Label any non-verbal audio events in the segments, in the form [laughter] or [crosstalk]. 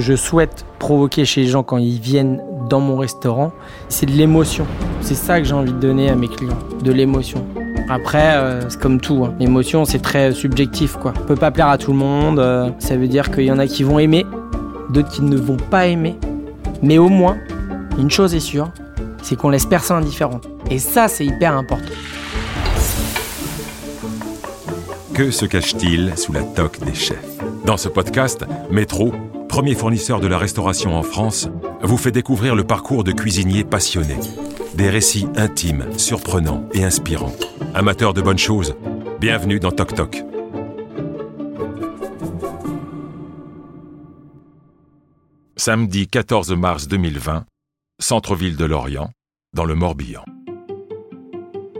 je souhaite provoquer chez les gens quand ils viennent dans mon restaurant, c'est de l'émotion. C'est ça que j'ai envie de donner à mes clients, de l'émotion. Après, euh, c'est comme tout. Hein. L'émotion, c'est très subjectif, quoi. On peut pas plaire à tout le monde. Euh, ça veut dire qu'il y en a qui vont aimer, d'autres qui ne vont pas aimer. Mais au moins, une chose est sûre, c'est qu'on laisse personne indifférent. Et ça, c'est hyper important. Que se cache-t-il sous la toque des chefs? Dans ce podcast, Métro, premier fournisseur de la restauration en France, vous fait découvrir le parcours de cuisiniers passionnés. Des récits intimes, surprenants et inspirants. Amateurs de bonnes choses, bienvenue dans Toc Toc. Samedi 14 mars 2020, centre-ville de Lorient, dans le Morbihan.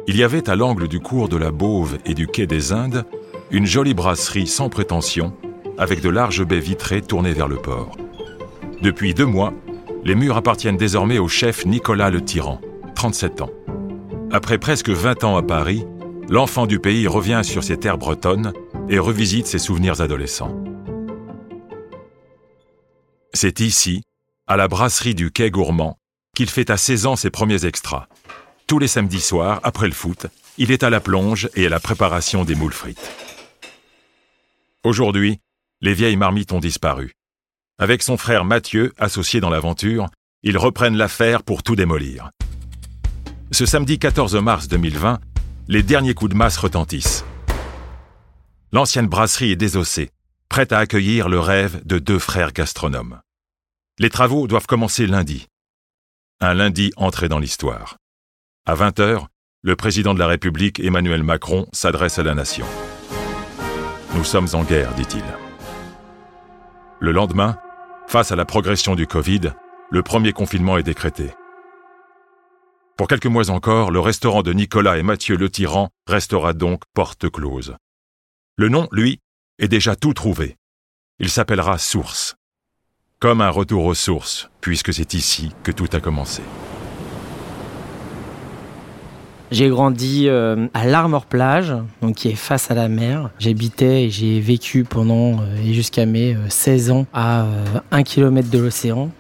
Il y avait à l'angle du cours de la Bauve et du quai des Indes une jolie brasserie sans prétention, avec de larges baies vitrées tournées vers le port. Depuis deux mois, les murs appartiennent désormais au chef Nicolas Le Tyran, 37 ans. Après presque 20 ans à Paris, l'enfant du pays revient sur ses terres bretonnes et revisite ses souvenirs adolescents. C'est ici, à la brasserie du Quai Gourmand, qu'il fait à 16 ans ses premiers extras. Tous les samedis soirs, après le foot, il est à la plonge et à la préparation des moules frites. Aujourd'hui, les vieilles marmites ont disparu. Avec son frère Mathieu, associé dans l'aventure, ils reprennent l'affaire pour tout démolir. Ce samedi 14 mars 2020, les derniers coups de masse retentissent. L'ancienne brasserie est désossée, prête à accueillir le rêve de deux frères gastronomes. Les travaux doivent commencer lundi. Un lundi entré dans l'histoire. À 20h, le président de la République Emmanuel Macron s'adresse à la nation. Nous sommes en guerre, dit-il. Le lendemain, face à la progression du Covid, le premier confinement est décrété. Pour quelques mois encore, le restaurant de Nicolas et Mathieu Le Tyran restera donc porte close. Le nom, lui, est déjà tout trouvé. Il s'appellera Source. Comme un retour aux sources, puisque c'est ici que tout a commencé. J'ai grandi euh, à l'Armor Plage, donc qui est face à la mer. J'habitais et j'ai vécu pendant euh, et jusqu'à mes 16 euh, ans à 1 km de l'océan.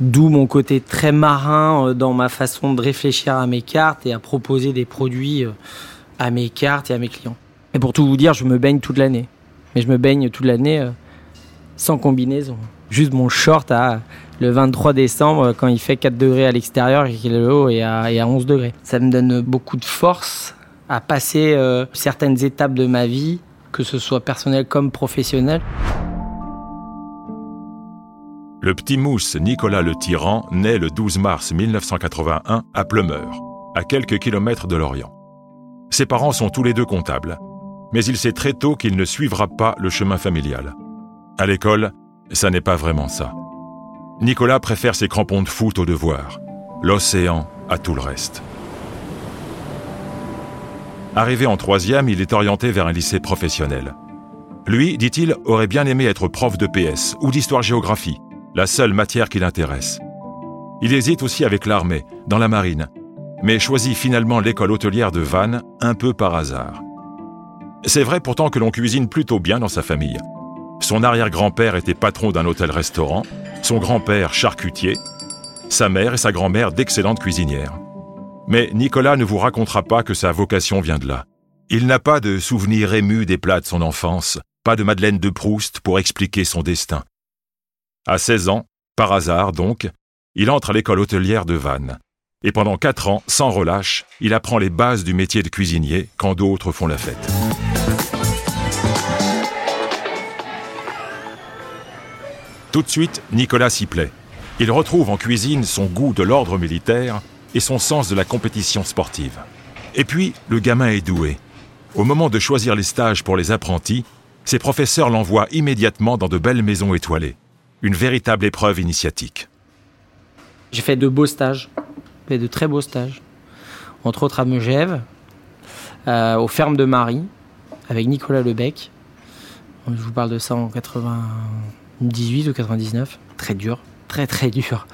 D'où mon côté très marin dans ma façon de réfléchir à mes cartes et à proposer des produits à mes cartes et à mes clients. Et pour tout vous dire, je me baigne toute l'année. Mais je me baigne toute l'année sans combinaison. Juste mon short à le 23 décembre quand il fait 4 degrés à l'extérieur et qu'il est haut et à, 11 degrés. Ça me donne beaucoup de force à passer euh, certaines étapes de ma vie, que ce soit personnel comme professionnel. Le petit mousse Nicolas le Tyran naît le 12 mars 1981 à Pleumeur, à quelques kilomètres de Lorient. Ses parents sont tous les deux comptables, mais il sait très tôt qu'il ne suivra pas le chemin familial. À l'école, ça n'est pas vraiment ça. Nicolas préfère ses crampons de foot au devoir, l'océan à tout le reste. Arrivé en troisième, il est orienté vers un lycée professionnel. Lui, dit-il, aurait bien aimé être prof de PS ou d'histoire-géographie, la seule matière qui l'intéresse. Il hésite aussi avec l'armée, dans la marine, mais choisit finalement l'école hôtelière de Vannes un peu par hasard. C'est vrai pourtant que l'on cuisine plutôt bien dans sa famille. Son arrière-grand-père était patron d'un hôtel-restaurant, son grand-père charcutier, sa mère et sa grand-mère d'excellentes cuisinières. Mais Nicolas ne vous racontera pas que sa vocation vient de là. Il n'a pas de souvenirs émus des plats de son enfance, pas de Madeleine de Proust pour expliquer son destin. À 16 ans, par hasard donc, il entre à l'école hôtelière de Vannes. Et pendant quatre ans, sans relâche, il apprend les bases du métier de cuisinier quand d'autres font la fête. Tout de suite, Nicolas s'y plaît. Il retrouve en cuisine son goût de l'ordre militaire et son sens de la compétition sportive. Et puis, le gamin est doué. Au moment de choisir les stages pour les apprentis, ses professeurs l'envoient immédiatement dans de belles maisons étoilées. Une véritable épreuve initiatique. J'ai fait de beaux stages, de très beaux stages. Entre autres à Megève, euh, aux fermes de Marie, avec Nicolas Lebec. Je vous parle de ça en 80. 18 ou 99. Très dur, très très dur,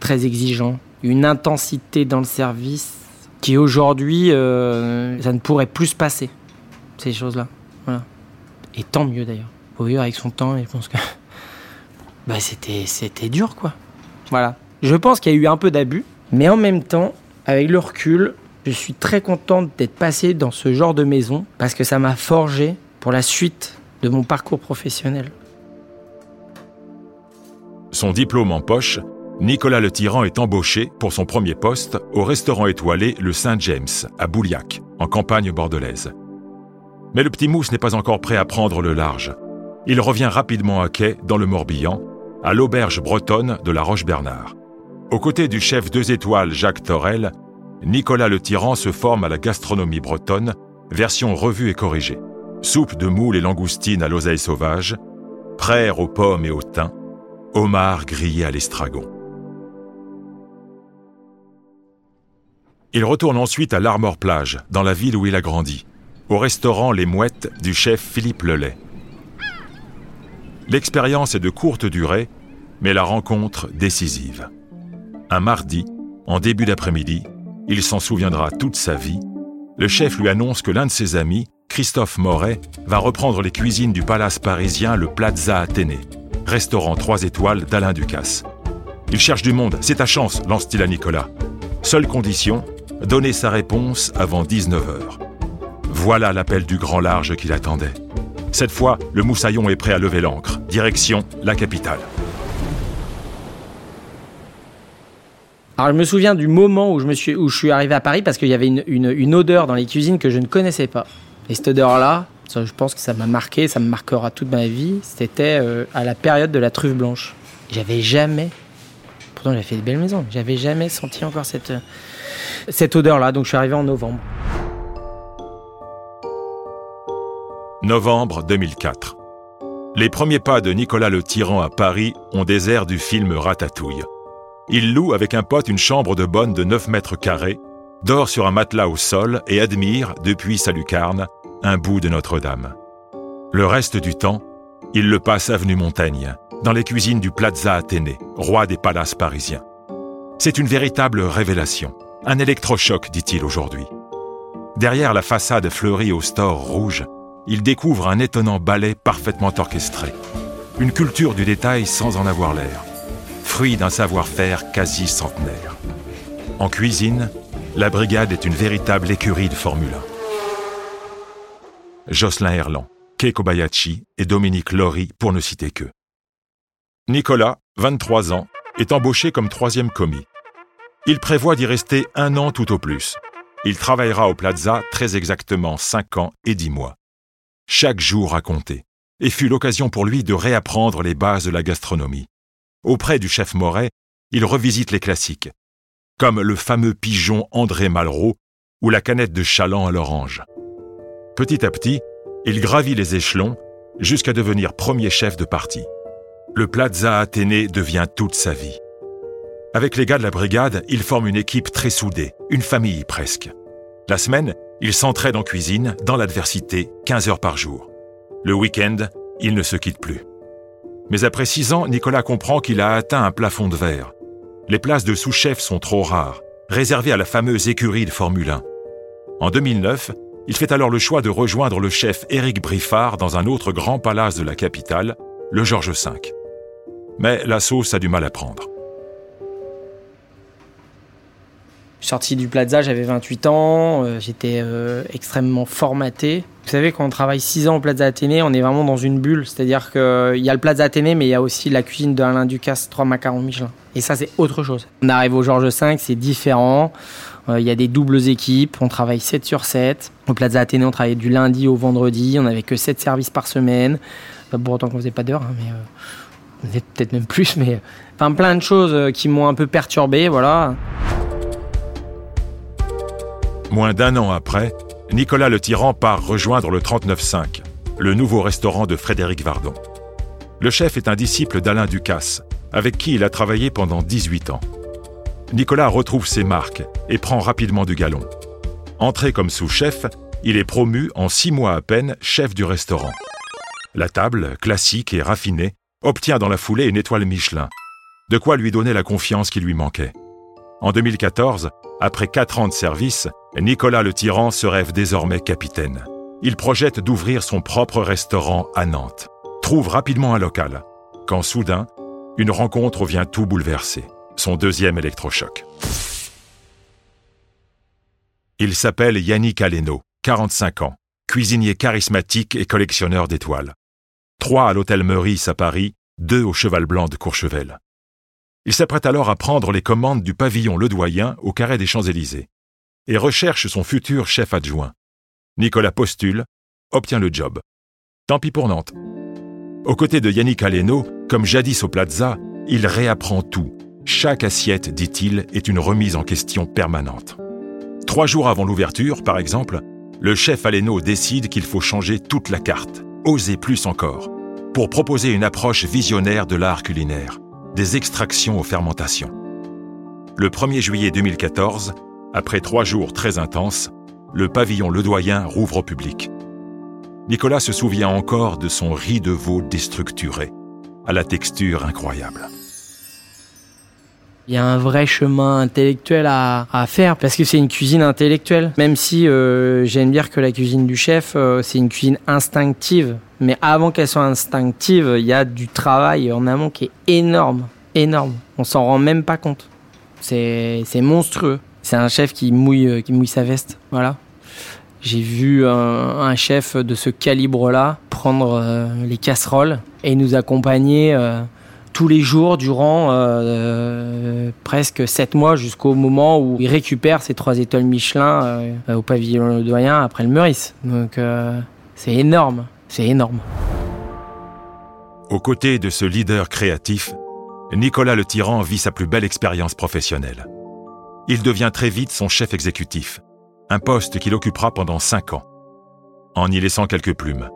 très exigeant. Une intensité dans le service qui aujourd'hui, euh, ça ne pourrait plus se passer, ces choses-là. Voilà. Et tant mieux d'ailleurs. Vivre avec son temps je pense que [laughs] bah c'était c'était dur quoi. Voilà. Je pense qu'il y a eu un peu d'abus, mais en même temps, avec le recul, je suis très contente d'être passé dans ce genre de maison parce que ça m'a forgé pour la suite de mon parcours professionnel. Son diplôme en poche, Nicolas Le Tyran est embauché pour son premier poste au restaurant étoilé Le Saint-James à Bouliac, en campagne bordelaise. Mais le petit mousse n'est pas encore prêt à prendre le large. Il revient rapidement à quai dans le Morbihan, à l'auberge bretonne de la Roche-Bernard. Aux côtés du chef deux étoiles Jacques Torel, Nicolas Le Tyran se forme à la gastronomie bretonne, version revue et corrigée. Soupe de moules et langoustines à l'oseille sauvage, praire aux pommes et au thym, homard grillé à l'estragon. Il retourne ensuite à l'Armor Plage, dans la ville où il a grandi, au restaurant Les Mouettes du chef Philippe Lelay. L'expérience est de courte durée, mais la rencontre décisive. Un mardi, en début d'après-midi, il s'en souviendra toute sa vie, le chef lui annonce que l'un de ses amis, Christophe Moret, va reprendre les cuisines du palace parisien le Plaza Athénée, restaurant 3 étoiles d'Alain Ducasse. Il cherche du monde, c'est ta chance, lance-t-il à Nicolas. Seule condition, donner sa réponse avant 19h. Voilà l'appel du grand large qu'il attendait. Cette fois, le moussaillon est prêt à lever l'ancre. Direction la capitale. Alors je me souviens du moment où je, me suis, où arrivé à Paris parce qu'il y avait une, odeur dans les cuisines que je ne connaissais pas. Et cette odeur-là, je pense que ça m'a marqué, ça me marquera toute ma vie. C'était euh, à la période de la truffe blanche. J'avais jamais, pourtant j'ai fait de belles maisons, j'avais jamais senti encore cette, cette odeur-là. Donc je suis arrivé en novembre. Novembre 2004. Les premiers pas de Nicolas le Tyran à Paris ont des airs du film Ratatouille. Il loue avec un pote une chambre de bonne de 9 mètres carrés, dort sur un matelas au sol et admire, depuis sa lucarne, un bout de Notre-Dame. Le reste du temps, il le passe avenue Montaigne, dans les cuisines du Plaza Athénée, roi des palaces parisiens. C'est une véritable révélation, un électrochoc, dit-il aujourd'hui. Derrière la façade fleurie au store rouge, il découvre un étonnant ballet parfaitement orchestré, une culture du détail sans en avoir l'air fruit d'un savoir-faire quasi centenaire. En cuisine, la brigade est une véritable écurie de Formule 1. Jocelyn Erland, Kei Kobayashi et Dominique Lori pour ne citer que. Nicolas, 23 ans, est embauché comme troisième commis. Il prévoit d'y rester un an tout au plus. Il travaillera au Plaza très exactement 5 ans et 10 mois. Chaque jour a compté, et fut l'occasion pour lui de réapprendre les bases de la gastronomie. Auprès du chef Moret, il revisite les classiques, comme le fameux pigeon André Malraux ou la canette de chaland à l'orange. Petit à petit, il gravit les échelons jusqu'à devenir premier chef de parti. Le Plaza Athénée devient toute sa vie. Avec les gars de la brigade, il forme une équipe très soudée, une famille presque. La semaine, il s'entraide en cuisine, dans l'adversité, 15 heures par jour. Le week-end, il ne se quitte plus. Mais après six ans, Nicolas comprend qu'il a atteint un plafond de verre. Les places de sous-chef sont trop rares, réservées à la fameuse écurie de Formule 1. En 2009, il fait alors le choix de rejoindre le chef Éric Briffard dans un autre grand palace de la capitale, le Georges V. Mais la sauce a du mal à prendre. sorti du Plaza, j'avais 28 ans, euh, j'étais euh, extrêmement formaté. Vous savez, quand on travaille 6 ans au Plaza Athénée, on est vraiment dans une bulle. C'est-à-dire qu'il y a le Plaza Athénée, mais il y a aussi la cuisine de Alain Ducasse, 3 macarons Michelin. Et ça, c'est autre chose. On arrive au Georges V, c'est différent. Euh, il y a des doubles équipes, on travaille 7 sur 7. Au Plaza Athénée, on travaillait du lundi au vendredi, on n'avait que 7 services par semaine. Pour autant qu'on faisait pas d'heures, hein, mais peut-être même plus, [laughs] mais enfin plein de choses qui m'ont un peu perturbé, voilà. Moins d'un an après, Nicolas Le Tyran part rejoindre le 39-5, le nouveau restaurant de Frédéric Vardon. Le chef est un disciple d'Alain Ducasse, avec qui il a travaillé pendant 18 ans. Nicolas retrouve ses marques et prend rapidement du galon. Entré comme sous-chef, il est promu en six mois à peine chef du restaurant. La table, classique et raffinée, obtient dans la foulée une étoile Michelin, de quoi lui donner la confiance qui lui manquait. En 2014, après quatre ans de service, Nicolas le Tyran se rêve désormais capitaine. Il projette d'ouvrir son propre restaurant à Nantes. Trouve rapidement un local, quand soudain, une rencontre vient tout bouleverser, son deuxième électrochoc. Il s'appelle Yannick Aleno, 45 ans, cuisinier charismatique et collectionneur d'étoiles. Trois à l'hôtel Meurice à Paris, deux au Cheval Blanc de Courchevel. Il s'apprête alors à prendre les commandes du pavillon Ledoyen au carré des Champs-Élysées et recherche son futur chef adjoint. Nicolas postule, obtient le job. Tant pis pour Nantes. Aux côtés de Yannick Aleno, comme jadis au Plaza, il réapprend tout. Chaque assiette, dit-il, est une remise en question permanente. Trois jours avant l'ouverture, par exemple, le chef Aleno décide qu'il faut changer toute la carte, oser plus encore, pour proposer une approche visionnaire de l'art culinaire, des extractions aux fermentations. Le 1er juillet 2014, après trois jours très intenses, le pavillon Ledoyen rouvre au public. Nicolas se souvient encore de son riz de veau déstructuré, à la texture incroyable. Il y a un vrai chemin intellectuel à, faire parce que c'est une cuisine intellectuelle. Même si euh, j'aime dire que la cuisine du chef, euh, c'est une cuisine instinctive. Mais avant qu'elle soit instinctive, il y a du travail en amont qui est énorme, énorme. On s'en rend même pas compte. C'est monstrueux. C'est un chef qui mouille, euh, qui mouille sa veste. Voilà. J'ai vu un, chef de ce calibre-là prendre euh, les casseroles et nous accompagner tous les jours durant euh, presque sept mois jusqu'au moment où il récupère ses trois étoiles Michelin au pavillon Doyen après le Meurice. Donc c'est énorme, c'est énorme. Aux côtés de ce leader créatif, Nicolas le Tyran vit sa plus belle expérience professionnelle. Il devient très vite son chef exécutif un poste qu'il occupera pendant cinq ans, en y laissant quelques plumes.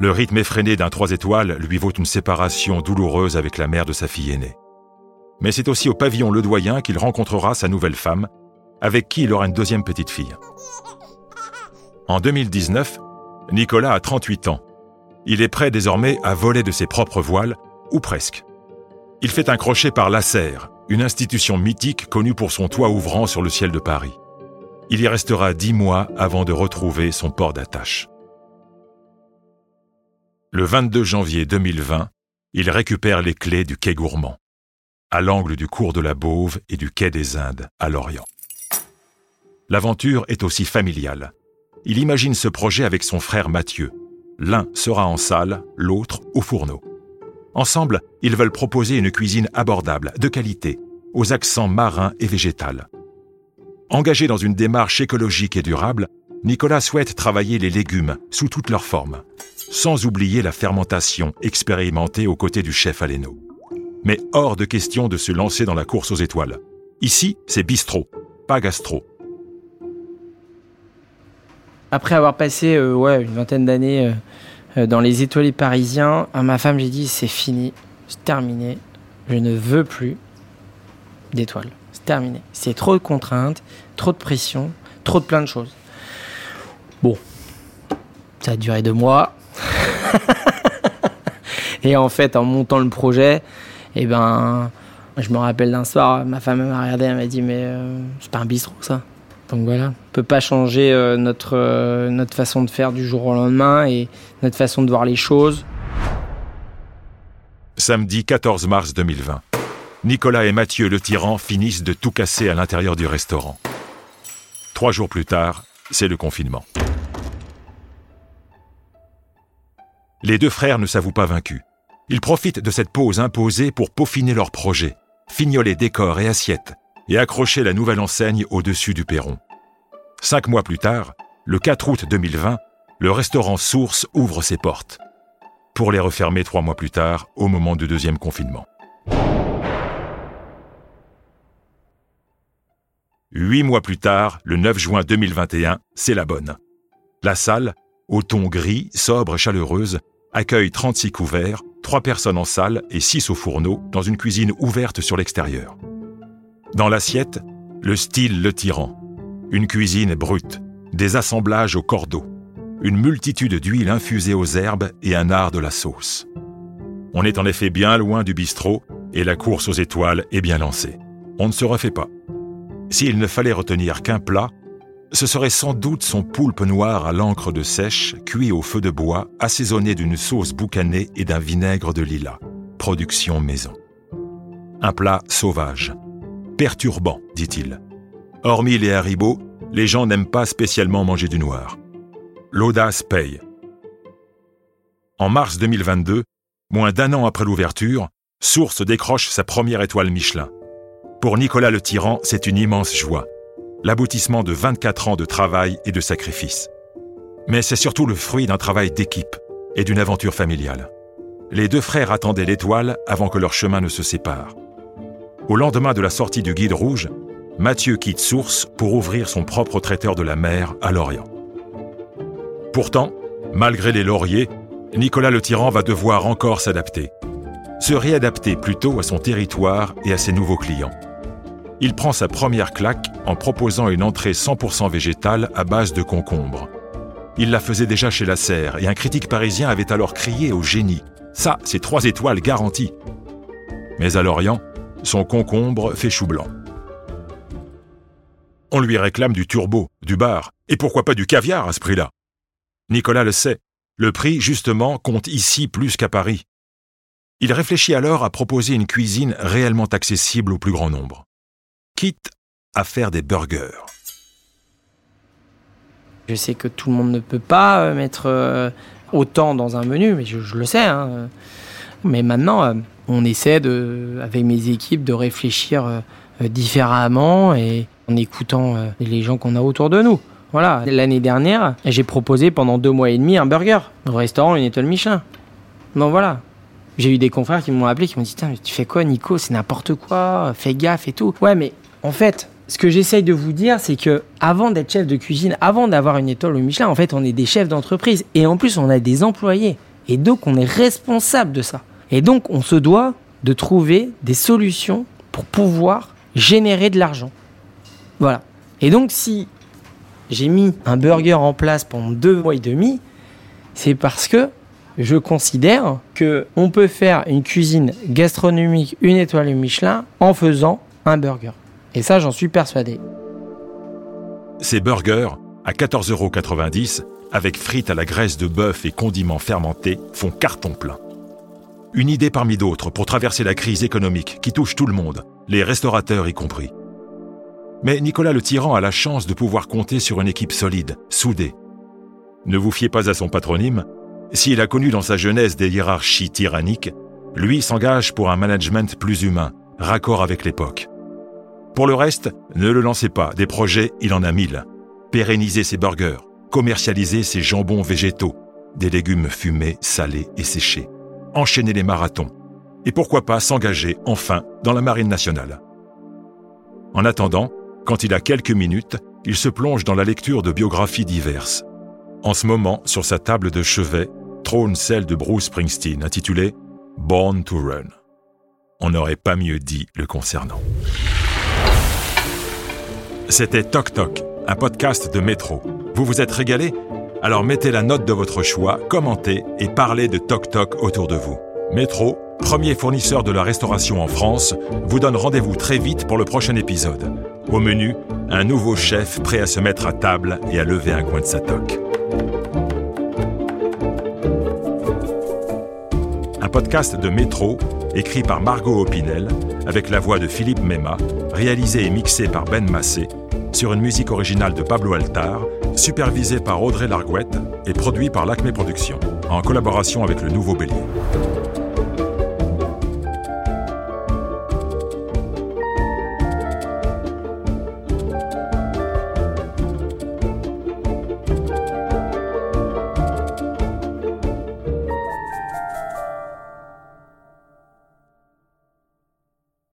Le rythme effréné d'un trois étoiles lui vaut une séparation douloureuse avec la mère de sa fille aînée. Mais c'est aussi au pavillon Ledoyen qu'il rencontrera sa nouvelle femme, avec qui il aura une deuxième petite fille. En 2019, Nicolas a 38 ans. Il est prêt désormais à voler de ses propres voiles, ou presque. Il fait un crochet par l'Acer, une institution mythique connue pour son toit ouvrant sur le ciel de Paris. Il y restera dix mois avant de retrouver son port d'attache. Le 22 janvier 2020, il récupère les clés du quai gourmand, à l'angle du cours de la Bauve et du quai des Indes, à Lorient. L'aventure est aussi familiale. Il imagine ce projet avec son frère Mathieu. L'un sera en salle, l'autre au fourneau. Ensemble, ils veulent proposer une cuisine abordable, de qualité, aux accents marins et végétales. Engagé dans une démarche écologique et durable, Nicolas souhaite travailler les légumes sous toutes leurs formes, sans oublier la fermentation expérimentée aux côtés du chef Aleno. Mais hors de question de se lancer dans la course aux étoiles. Ici, c'est bistrot, pas gastro. Après avoir passé euh, une vingtaine d'années euh, euh, dans les étoilés parisiens, à ma femme, j'ai dit c'est fini, c'est terminé, je ne veux plus d'étoiles terminé. C'est trop de contraintes, trop de pression, trop de plein de choses. Bon, ça a duré deux mois. [laughs] et en fait, en montant le projet, eh ben, je me rappelle d'un soir, ma femme m'a regardé, elle m'a dit mais euh, c'est pas un bistrot ça. Donc voilà, on peut pas changer euh, euh, notre façon de faire du jour au lendemain et notre façon de voir les choses. Samedi 14 mars 2020. Nicolas et Mathieu le tyran finissent de tout casser à l'intérieur du restaurant. Trois jours plus tard, c'est le confinement. Les deux frères ne s'avouent pas vaincus. Ils profitent de cette pause imposée pour peaufiner leur projet, fignoler décors et assiettes, et accrocher la nouvelle enseigne au-dessus du perron. Cinq mois plus tard, le 4 août 2020, le restaurant Source ouvre ses portes, pour les refermer trois mois plus tard, au moment du deuxième confinement. Huit mois plus tard, le 9 juin 2021, c'est la bonne. La salle, au ton gris, sobre, chaleureuse, accueille 36 couverts, 3 personnes en salle et 6 au fourneau, dans une cuisine ouverte sur l'extérieur. Dans l'assiette, le style Le Tyran. Une cuisine brute, des assemblages au cordeau, une multitude d'huiles infusées aux herbes et un art de la sauce. On est en effet bien loin du bistrot et la course aux étoiles est bien lancée. On ne se refait pas. S'il ne fallait retenir qu'un plat, ce serait sans doute son poulpe noir à l'encre de sèche, cuit au feu de bois, assaisonné d'une sauce boucanée et d'un vinaigre de lilas. Production maison. un plat sauvage. Perturbant, dit-il. Hormis les haribots, les gens n'aiment pas spécialement manger du noir. L'audace paye. En mars 2022, moins d'un an après l'ouverture, Source décroche sa première étoile Michelin. Pour Nicolas le Tyran, c'est une immense joie, l'aboutissement de 24 ans de travail et de sacrifice. Mais c'est surtout le fruit d'un travail d'équipe et d'une aventure familiale. Les deux frères attendaient l'étoile avant que leur chemin ne se sépare. Au lendemain de la sortie du Guide Rouge, Mathieu quitte Source pour ouvrir son propre traiteur de la mer à Lorient. Pourtant, malgré les lauriers, Nicolas le Tyran va devoir encore s'adapter. Se réadapter plutôt à son territoire et à ses nouveaux clients. Il prend sa première claque en proposant une entrée 100% végétale à base de concombre. Il la faisait déjà chez la Serre et un critique parisien avait alors crié au génie. Ça, c'est trois étoiles garanties. Mais à Lorient, son concombre fait chou blanc. On lui réclame du turbo, du bar, et pourquoi pas du caviar à ce prix-là Nicolas le sait, le prix, justement, compte ici plus qu'à Paris. Il réfléchit alors à proposer une cuisine réellement accessible au plus grand nombre. Quitte à faire des burgers. Je sais que tout le monde ne peut pas euh, mettre euh, autant dans un menu, mais je, le sais. Hein. Mais maintenant, euh, on essaie de, avec mes équipes de réfléchir différemment et en écoutant les gens qu'on a autour de nous. Voilà, l'année dernière, j'ai proposé pendant deux mois et demi un burger au restaurant Une Étoile Michelin. Donc voilà. J'ai eu des confrères qui m'ont appelé, qui m'ont dit Tu fais quoi, Nico? C'est n'importe quoi, fais gaffe et tout. Ouais, mais en fait, ce que j'essaye de vous dire, c'est que avant d'être chef de cuisine, avant d'avoir une étoile au Michelin, en fait, on est des chefs d'entreprise. Et en plus, on a des employés. Et donc, on est responsable de ça. Et donc, on se doit de trouver des solutions pour pouvoir générer de l'argent. Voilà. Et donc, si j'ai mis un burger en place pendant deux mois et demi, c'est parce que je considère que on peut faire une cuisine gastronomique une étoile Michelin en faisant un burger. Et ça, j'en suis persuadé. Ces burgers, à 14,90 euros, avec frites à la graisse de bœuf et condiments fermentés, font carton plein. Une idée parmi d'autres pour traverser la crise économique qui touche tout le monde, les restaurateurs y compris. Mais Nicolas le Tyran a la chance de pouvoir compter sur une équipe solide, soudée. Ne vous fiez pas à son patronyme. S'il a connu dans sa jeunesse des hiérarchies tyranniques, lui s'engage pour un management plus humain, raccord avec l'époque. Pour le reste, ne le lancez pas, des projets, il en a mille. Pérenniser ses burgers, commercialiser ses jambons végétaux, des légumes fumés, salés et séchés, enchaîner les marathons, et pourquoi pas s'engager enfin dans la marine nationale. En attendant, quand il a quelques minutes, il se plonge dans la lecture de biographies diverses. En ce moment, sur sa table de chevet, trône celle de Bruce Springsteen, intitulée Born to Run. On n'aurait pas mieux dit le concernant. C'était Toc Toc, un podcast de métro. Vous vous êtes régalé? Alors mettez la note de votre choix, commentez et parlez de Toc Toc autour de vous. Métro, premier fournisseur de la restauration en France, vous donne rendez-vous très vite pour le prochain épisode. Au menu, un nouveau chef prêt à se mettre à table et à lever un coin de sa toque. Un podcast de Métro, écrit par Margot Opinel, avec la voix de Philippe Mema, réalisé et mixé par Ben Massé, sur une musique originale de Pablo Altar, supervisé par Audrey Larguette et produit par l'Acme Productions, en collaboration avec le Nouveau Bélier.